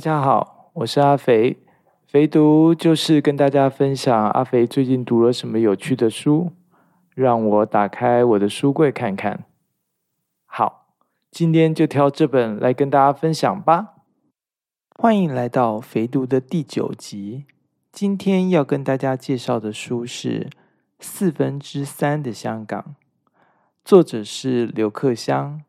大家好，我是阿肥。肥读就是跟大家分享阿肥最近读了什么有趣的书，让我打开我的书柜看看。好，今天就挑这本来跟大家分享吧。欢迎来到肥读的第九集。今天要跟大家介绍的书是《四分之三的香港》，作者是刘克襄。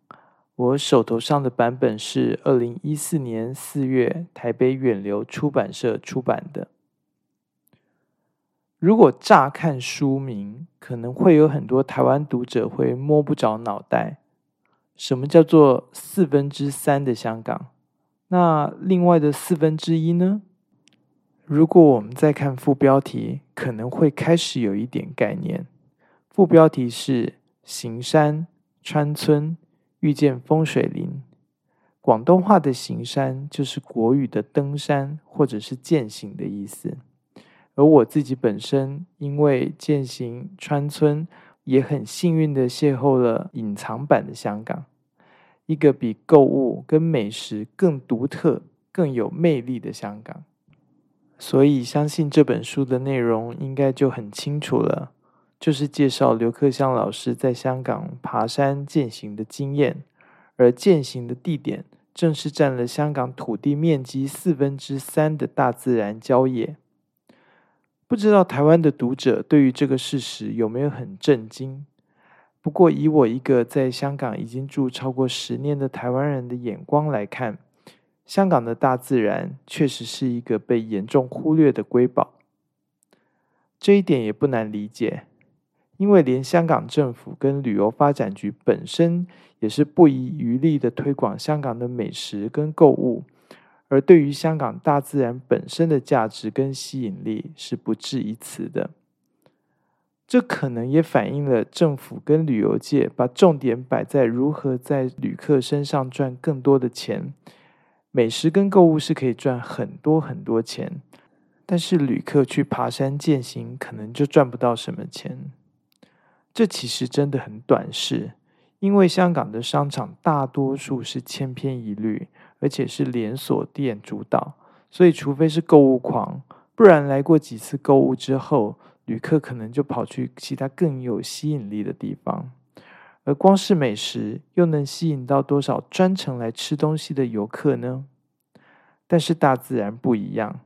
我手头上的版本是二零一四年四月台北远流出版社出版的。如果乍看书名，可能会有很多台湾读者会摸不着脑袋。什么叫做四分之三的香港？那另外的四分之一呢？如果我们再看副标题，可能会开始有一点概念。副标题是“行山川村”。遇见风水林，广东话的行山就是国语的登山或者是践行的意思。而我自己本身因为践行川村，也很幸运的邂逅了隐藏版的香港，一个比购物跟美食更独特、更有魅力的香港。所以相信这本书的内容应该就很清楚了。就是介绍刘克襄老师在香港爬山践行的经验，而践行的地点正是占了香港土地面积四分之三的大自然郊野。不知道台湾的读者对于这个事实有没有很震惊？不过以我一个在香港已经住超过十年的台湾人的眼光来看，香港的大自然确实是一个被严重忽略的瑰宝。这一点也不难理解。因为连香港政府跟旅游发展局本身也是不遗余力的推广香港的美食跟购物，而对于香港大自然本身的价值跟吸引力是不置一词的。这可能也反映了政府跟旅游界把重点摆在如何在旅客身上赚更多的钱。美食跟购物是可以赚很多很多钱，但是旅客去爬山践行可能就赚不到什么钱。这其实真的很短视，因为香港的商场大多数是千篇一律，而且是连锁店主导，所以除非是购物狂，不然来过几次购物之后，旅客可能就跑去其他更有吸引力的地方。而光是美食，又能吸引到多少专程来吃东西的游客呢？但是大自然不一样。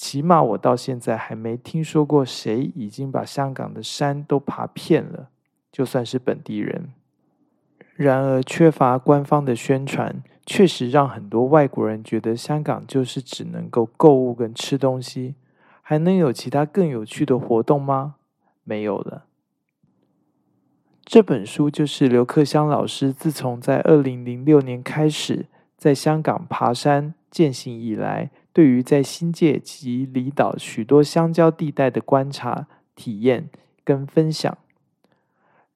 起码我到现在还没听说过谁已经把香港的山都爬遍了，就算是本地人。然而，缺乏官方的宣传，确实让很多外国人觉得香港就是只能够购物跟吃东西，还能有其他更有趣的活动吗？没有了。这本书就是刘克湘老师自从在二零零六年开始在香港爬山践行以来。对于在新界及离岛许多乡郊地带的观察、体验跟分享，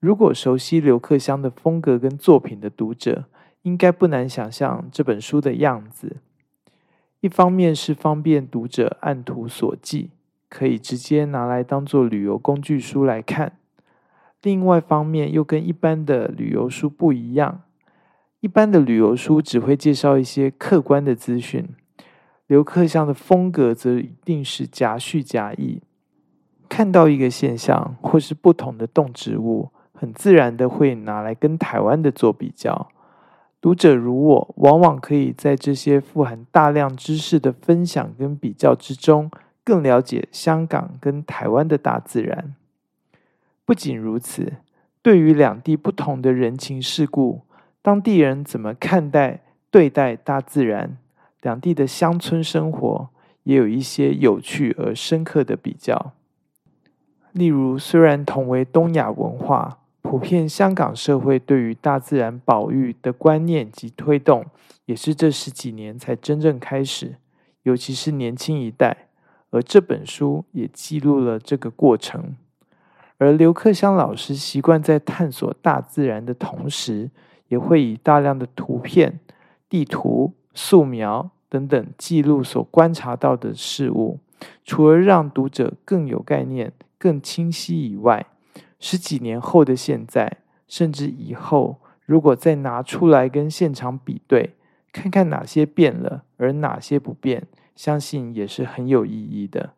如果熟悉刘克襄的风格跟作品的读者，应该不难想象这本书的样子。一方面是方便读者按图索骥，可以直接拿来当做旅游工具书来看；另外方面又跟一般的旅游书不一样，一般的旅游书只会介绍一些客观的资讯。刘克襄的风格则一定是夹叙夹议，看到一个现象或是不同的动植物，很自然的会拿来跟台湾的做比较。读者如我，往往可以在这些富含大量知识的分享跟比较之中，更了解香港跟台湾的大自然。不仅如此，对于两地不同的人情世故，当地人怎么看待对待大自然？两地的乡村生活也有一些有趣而深刻的比较。例如，虽然同为东亚文化，普遍香港社会对于大自然保育的观念及推动，也是这十几年才真正开始，尤其是年轻一代。而这本书也记录了这个过程。而刘克襄老师习惯在探索大自然的同时，也会以大量的图片、地图、素描。等等，记录所观察到的事物，除了让读者更有概念、更清晰以外，十几年后的现在，甚至以后，如果再拿出来跟现场比对，看看哪些变了，而哪些不变，相信也是很有意义的。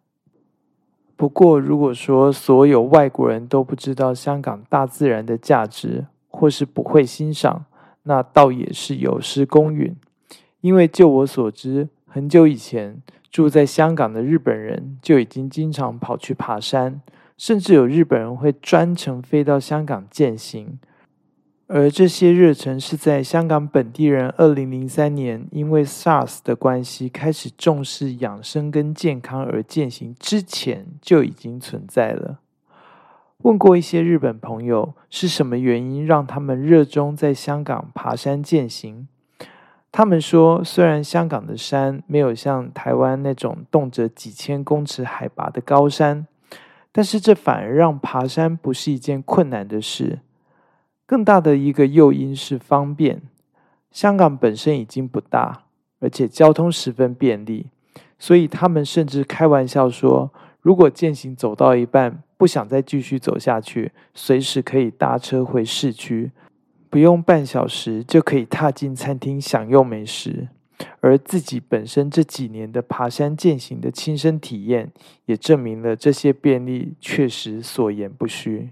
不过，如果说所有外国人都不知道香港大自然的价值，或是不会欣赏，那倒也是有失公允。因为就我所知，很久以前住在香港的日本人就已经经常跑去爬山，甚至有日本人会专程飞到香港践行。而这些热忱是在香港本地人二零零三年因为 SARS 的关系开始重视养生跟健康而践行之前就已经存在了。问过一些日本朋友是什么原因让他们热衷在香港爬山践行，他们说，虽然香港的山没有像台湾那种动辄几千公尺海拔的高山，但是这反而让爬山不是一件困难的事。更大的一个诱因是方便。香港本身已经不大，而且交通十分便利，所以他们甚至开玩笑说，如果践行走到一半不想再继续走下去，随时可以搭车回市区，不用半小时就可以踏进餐厅享用美食。而自己本身这几年的爬山践行的亲身体验，也证明了这些便利确实所言不虚。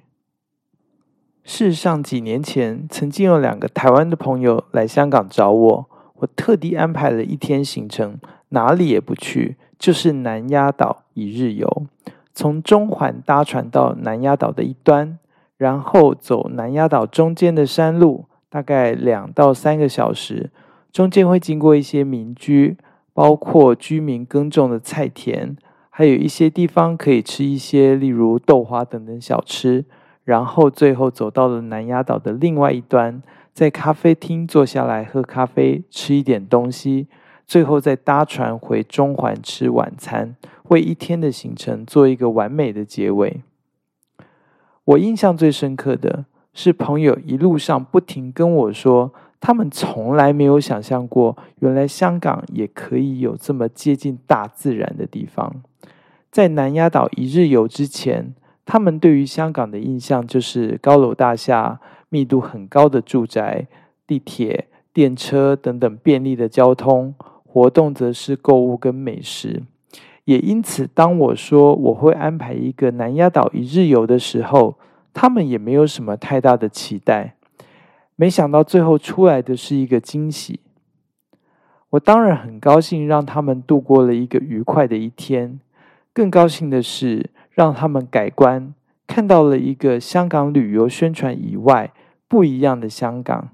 事实上，几年前曾经有两个台湾的朋友来香港找我，我特地安排了一天行程，哪里也不去，就是南丫岛一日游，从中环搭船到南丫岛的一端，然后走南丫岛中间的山路，大概两到三个小时，中间会经过一些民居，包括居民耕种的菜田，还有一些地方可以吃一些，例如豆花等等小吃。然后最后走到了南丫岛的另外一端，在咖啡厅坐下来喝咖啡，吃一点东西，最后再搭船回中环吃晚餐，为一天的行程做一个完美的结尾。我印象最深刻的是朋友一路上不停跟我说，他们从来没有想象过，原来香港也可以有这么接近大自然的地方。在南丫岛一日游之前。他们对于香港的印象就是高楼大厦、密度很高的住宅、地铁、电车等等便利的交通活动，则是购物跟美食。也因此，当我说我会安排一个南丫岛一日游的时候，他们也没有什么太大的期待。没想到最后出来的是一个惊喜。我当然很高兴让他们度过了一个愉快的一天，更高兴的是。让他们改观，看到了一个香港旅游宣传以外不一样的香港，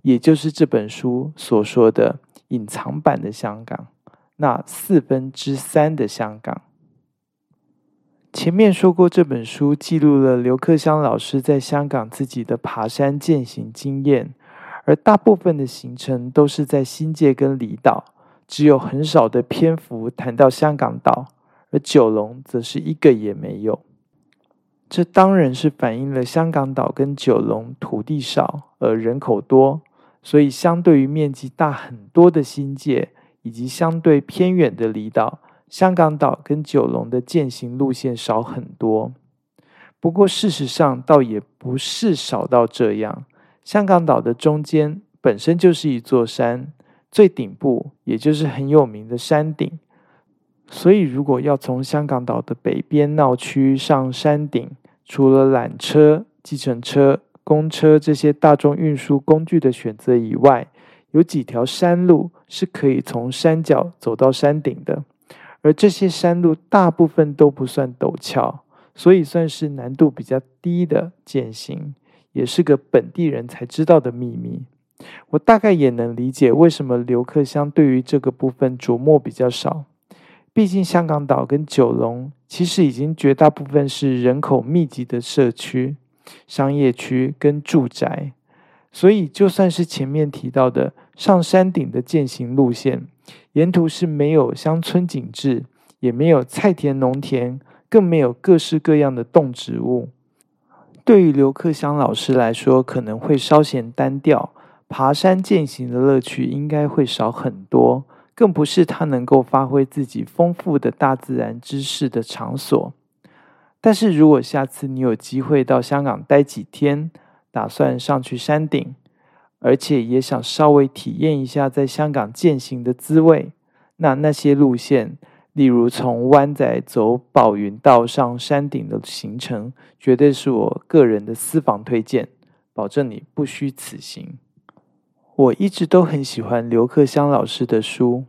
也就是这本书所说的隐藏版的香港，那四分之三的香港。前面说过，这本书记录了刘克湘老师在香港自己的爬山践行经验，而大部分的行程都是在新界跟离岛，只有很少的篇幅谈到香港岛。而九龙则是一个也没有，这当然是反映了香港岛跟九龙土地少而人口多，所以相对于面积大很多的新界以及相对偏远的离岛，香港岛跟九龙的践行路线少很多。不过事实上倒也不是少到这样，香港岛的中间本身就是一座山，最顶部也就是很有名的山顶。所以，如果要从香港岛的北边闹区上山顶，除了缆车、计程车、公车这些大众运输工具的选择以外，有几条山路是可以从山脚走到山顶的。而这些山路大部分都不算陡峭，所以算是难度比较低的践行，也是个本地人才知道的秘密。我大概也能理解为什么刘克湘对于这个部分琢磨比较少。毕竟，香港岛跟九龙其实已经绝大部分是人口密集的社区、商业区跟住宅，所以就算是前面提到的上山顶的践行路线，沿途是没有乡村景致，也没有菜田农田，更没有各式各样的动植物。对于刘克湘老师来说，可能会稍显单调，爬山践行的乐趣应该会少很多。更不是他能够发挥自己丰富的大自然知识的场所。但是如果下次你有机会到香港待几天，打算上去山顶，而且也想稍微体验一下在香港践行的滋味。那那些路线，例如从湾仔走宝云道上山顶的行程，绝对是我个人的私房推荐，保证你不虚此行。我一直都很喜欢刘克襄老师的书，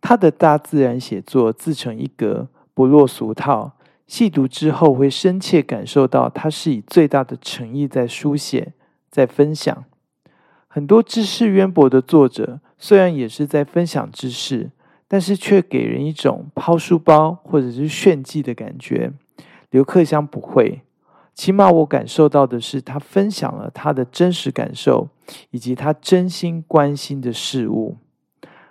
他的大自然写作自成一格，不落俗套。细读之后，会深切感受到他是以最大的诚意在书写，在分享。很多知识渊博的作者，虽然也是在分享知识。但是却给人一种抛书包或者是炫技的感觉。刘克襄不会，起码我感受到的是，他分享了他的真实感受，以及他真心关心的事物。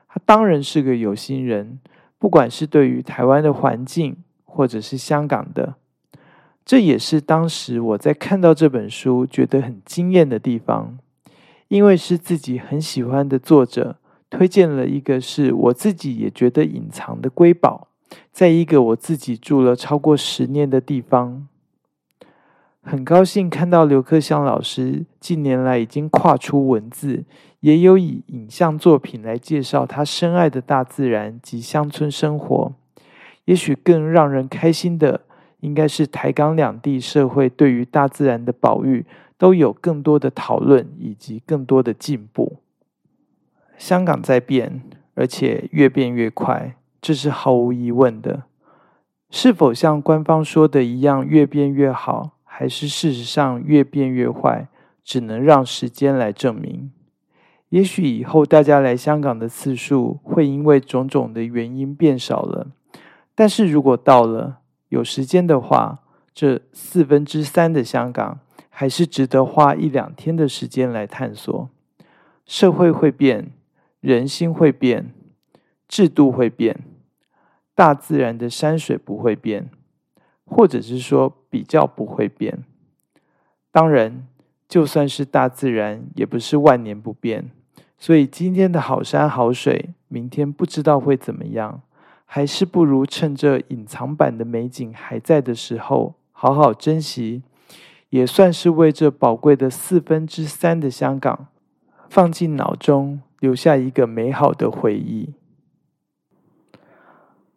他当然是个有心人，不管是对于台湾的环境，或者是香港的，这也是当时我在看到这本书觉得很惊艳的地方，因为是自己很喜欢的作者。推荐了一个是我自己也觉得隐藏的瑰宝，在一个我自己住了超过十年的地方。很高兴看到刘克襄老师近年来已经跨出文字，也有以影像作品来介绍他深爱的大自然及乡村生活。也许更让人开心的，应该是台港两地社会对于大自然的保育都有更多的讨论以及更多的进步。香港在变，而且越变越快，这是毫无疑问的。是否像官方说的一样越变越好，还是事实上越变越坏，只能让时间来证明。也许以后大家来香港的次数会因为种种的原因变少了，但是如果到了有时间的话，这四分之三的香港还是值得花一两天的时间来探索。社会会变。人心会变，制度会变，大自然的山水不会变，或者是说比较不会变。当然，就算是大自然，也不是万年不变。所以今天的好山好水，明天不知道会怎么样，还是不如趁着隐藏版的美景还在的时候，好好珍惜，也算是为这宝贵的四分之三的香港放进脑中。留下一个美好的回忆。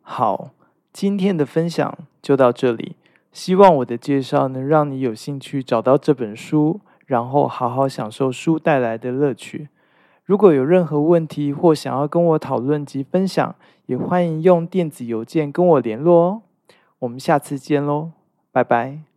好，今天的分享就到这里。希望我的介绍能让你有兴趣找到这本书，然后好好享受书带来的乐趣。如果有任何问题或想要跟我讨论及分享，也欢迎用电子邮件跟我联络哦。我们下次见喽，拜拜。